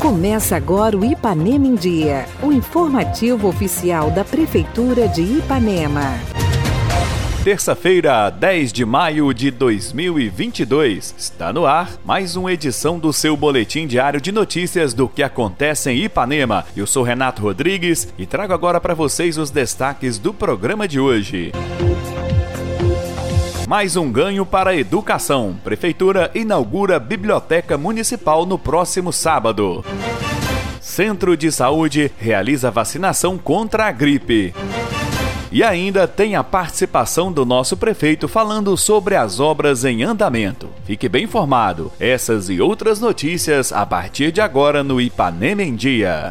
Começa agora o Ipanema em Dia, o informativo oficial da Prefeitura de Ipanema. Terça-feira, 10 de maio de 2022. Está no ar mais uma edição do seu boletim diário de notícias do que acontece em Ipanema. Eu sou Renato Rodrigues e trago agora para vocês os destaques do programa de hoje. Mais um ganho para a educação. Prefeitura inaugura biblioteca municipal no próximo sábado. Centro de Saúde realiza vacinação contra a gripe. E ainda tem a participação do nosso prefeito falando sobre as obras em andamento. Fique bem informado. Essas e outras notícias a partir de agora no Ipanema em Dia.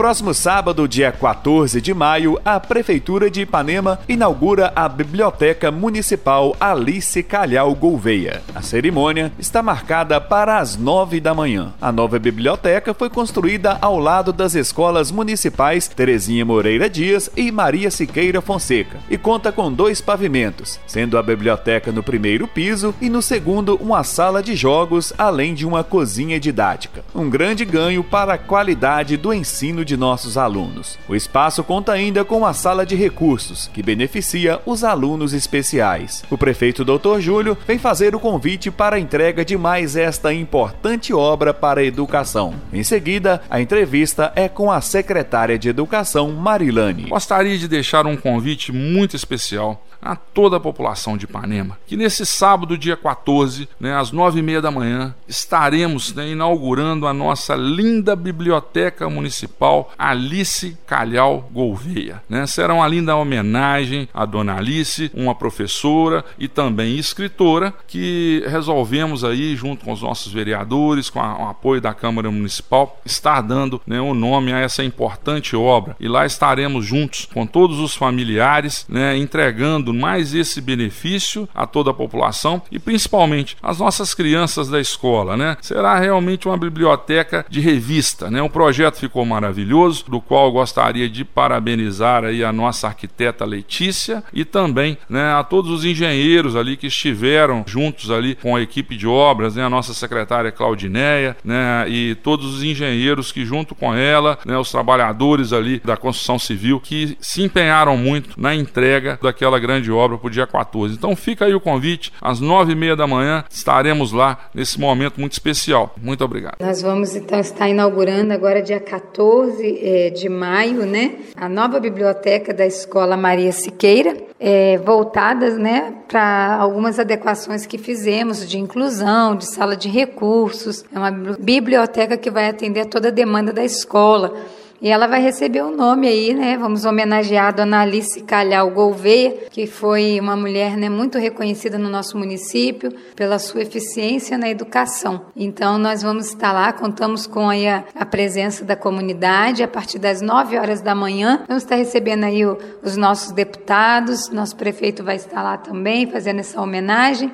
Próximo sábado, dia 14 de maio, a Prefeitura de Ipanema inaugura a Biblioteca Municipal Alice Calhau Gouveia. A cerimônia está marcada para as nove da manhã. A nova biblioteca foi construída ao lado das escolas municipais Terezinha Moreira Dias e Maria Siqueira Fonseca e conta com dois pavimentos, sendo a biblioteca no primeiro piso e no segundo uma sala de jogos, além de uma cozinha didática. Um grande ganho para a qualidade do ensino de nossos alunos. O espaço conta ainda com a sala de recursos, que beneficia os alunos especiais. O prefeito Dr. Júlio vem fazer o convite para a entrega de mais esta importante obra para a educação. Em seguida, a entrevista é com a secretária de Educação, Marilane. Gostaria de deixar um convite muito especial a toda a população de Ipanema que nesse sábado, dia 14, né, às nove e meia da manhã, estaremos né, inaugurando a nossa linda biblioteca municipal Alice Calhau Gouveia. Né? Será uma linda homenagem à dona Alice, uma professora e também escritora, que resolvemos aí, junto com os nossos vereadores, com, a, o apoio da Câmara Municipal, estar dando né, o nome a essa importante obra. E lá estaremos juntos com todos os familiares, né, entregando mais esse benefício a toda a população e principalmente as nossas crianças da escola, né? Será realmente uma biblioteca de revista, né? O projeto ficou maravilhoso, do qual gostaria de parabenizar aí a nossa arquiteta Letícia e também, né, a todos os engenheiros ali que estiveram juntos ali com a equipe de obras, né, a nossa secretária Claudineia, né, e todos os engenheiros que junto com ela, né, os trabalhadores ali da construção civil que se empenharam muito na entrega daquela grande grande obra para o dia 14. Então fica aí o convite, às nove e meia da manhã estaremos lá nesse momento muito especial. Muito obrigado. Nós vamos então estar inaugurando agora dia 14 é, de maio, né, a nova biblioteca da Escola Maria Siqueira, é, voltadas, né, para algumas adequações que fizemos de inclusão, de sala de recursos. É uma biblioteca que vai atender a toda a demanda da escola e ela vai receber o um nome aí, né? Vamos homenagear a dona Alice Calhau Gouveia, que foi uma mulher né, muito reconhecida no nosso município pela sua eficiência na educação. Então, nós vamos estar lá, contamos com aí a, a presença da comunidade a partir das 9 horas da manhã. Vamos estar recebendo aí o, os nossos deputados, nosso prefeito vai estar lá também fazendo essa homenagem.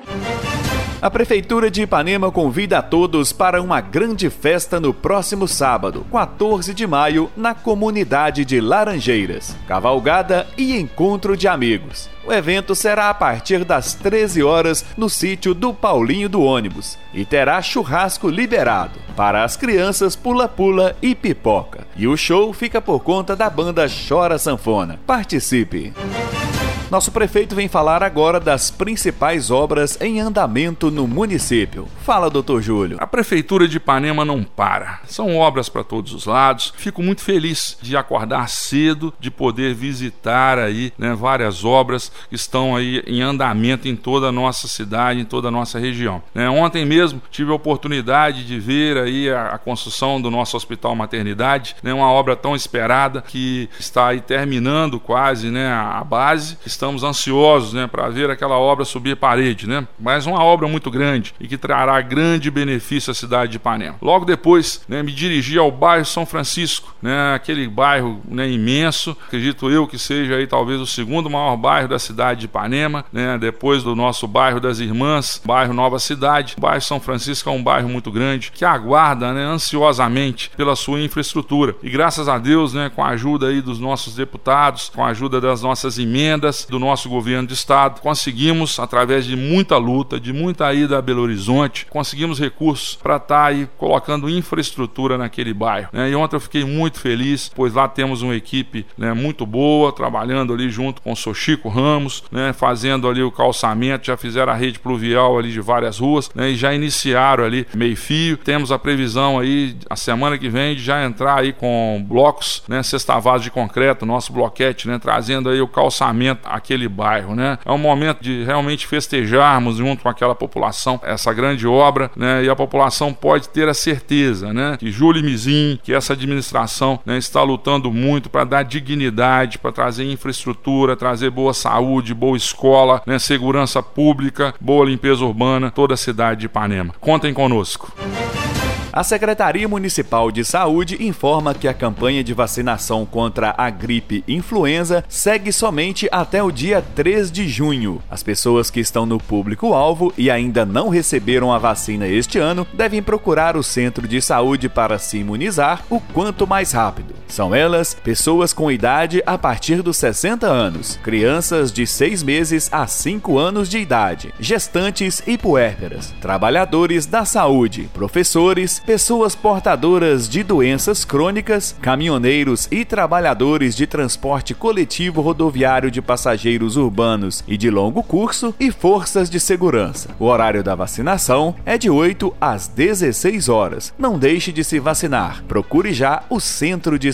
A Prefeitura de Ipanema convida a todos para uma grande festa no próximo sábado, 14 de maio, na comunidade de Laranjeiras. Cavalgada e encontro de amigos. O evento será a partir das 13 horas no sítio do Paulinho do Ônibus e terá churrasco liberado para as crianças pula-pula e pipoca. E o show fica por conta da banda Chora Sanfona. Participe! Nosso prefeito vem falar agora das principais obras em andamento no município. Fala, doutor Júlio. A Prefeitura de Ipanema não para. São obras para todos os lados. Fico muito feliz de acordar cedo, de poder visitar aí né, várias obras que estão aí em andamento em toda a nossa cidade, em toda a nossa região. Né, ontem mesmo tive a oportunidade de ver aí a, a construção do nosso Hospital Maternidade, né, uma obra tão esperada que está aí terminando quase né, a base, estamos ansiosos né, para ver aquela obra subir parede, né? Mas uma obra muito grande e que trará grande benefício à cidade de Ipanema. Logo depois, né, me dirigi ao bairro São Francisco, né, aquele bairro né, imenso, acredito eu que seja aí talvez o segundo maior bairro da cidade de Ipanema, né, depois do nosso bairro das Irmãs, bairro Nova Cidade. O bairro São Francisco é um bairro muito grande que aguarda né, ansiosamente pela sua infraestrutura. E graças a Deus, né, com a ajuda aí dos nossos deputados, com a ajuda das nossas emendas, do nosso governo de estado, conseguimos, através de muita luta, de muita ida a Belo Horizonte, conseguimos recursos para estar tá aí colocando infraestrutura naquele bairro. Né? E ontem eu fiquei muito feliz, pois lá temos uma equipe né, muito boa, trabalhando ali junto com o Sochico Ramos, né, fazendo ali o calçamento, já fizeram a rede pluvial ali de várias ruas né, e já iniciaram ali meio-fio. Temos a previsão aí, a semana que vem, de já entrar aí com blocos, né, sextavados de concreto, nosso bloquete, né, trazendo aí o calçamento àquele bairro. Né? É um momento de realmente festejarmos junto com aquela população essa grande obra né, e a população pode ter a certeza né, que Júlio Mizim, que essa administração né, está lutando muito para dar dignidade, para trazer infraestrutura, trazer boa saúde, boa escola, né, segurança pública, boa limpeza urbana, toda a cidade de Ipanema. Contem conosco. A Secretaria Municipal de Saúde informa que a campanha de vacinação contra a gripe influenza segue somente até o dia 3 de junho. As pessoas que estão no público-alvo e ainda não receberam a vacina este ano devem procurar o centro de saúde para se imunizar o quanto mais rápido. São elas pessoas com idade a partir dos 60 anos, crianças de 6 meses a 5 anos de idade, gestantes e puérperas, trabalhadores da saúde, professores, pessoas portadoras de doenças crônicas, caminhoneiros e trabalhadores de transporte coletivo rodoviário de passageiros urbanos e de longo curso e forças de segurança. O horário da vacinação é de 8 às 16 horas. Não deixe de se vacinar. Procure já o centro de